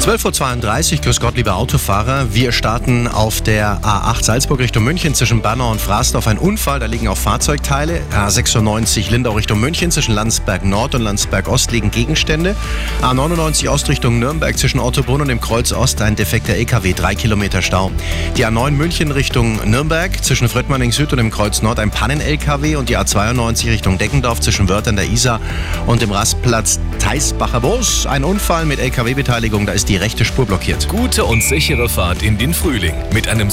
12.32 Uhr, grüß Gott, liebe Autofahrer. Wir starten auf der A8 Salzburg Richtung München zwischen Bannau und Frasdorf ein Unfall. Da liegen auch Fahrzeugteile. A96 Lindau Richtung München zwischen Landsberg Nord und Landsberg Ost liegen Gegenstände. A99 Ost Richtung Nürnberg zwischen Ottobrunn und dem Kreuz Ost ein defekter LKW, drei Kilometer Stau. Die A9 München Richtung Nürnberg zwischen Fröttmanning Süd und dem Kreuz Nord ein Pannen-LKW und die A92 Richtung Deckendorf zwischen Wörth an der Isar und dem Rastplatz Teisbacher Bos. Ein Unfall mit LKW-Beteiligung, da ist die rechte Spur blockiert. Gute und sichere Fahrt in den Frühling mit einem